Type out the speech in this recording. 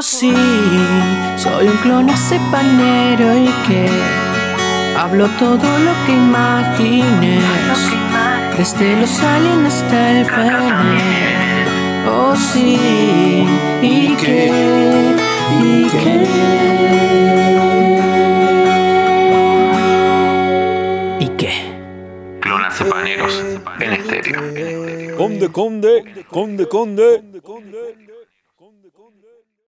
Oh sí, soy un clon panero y que hablo todo lo que imagines, desde los aliens hasta el Fener. Oh sí, y que, y que. ¿Y qué? Clonas paneros en estéreo. Conde, conde, conde, conde.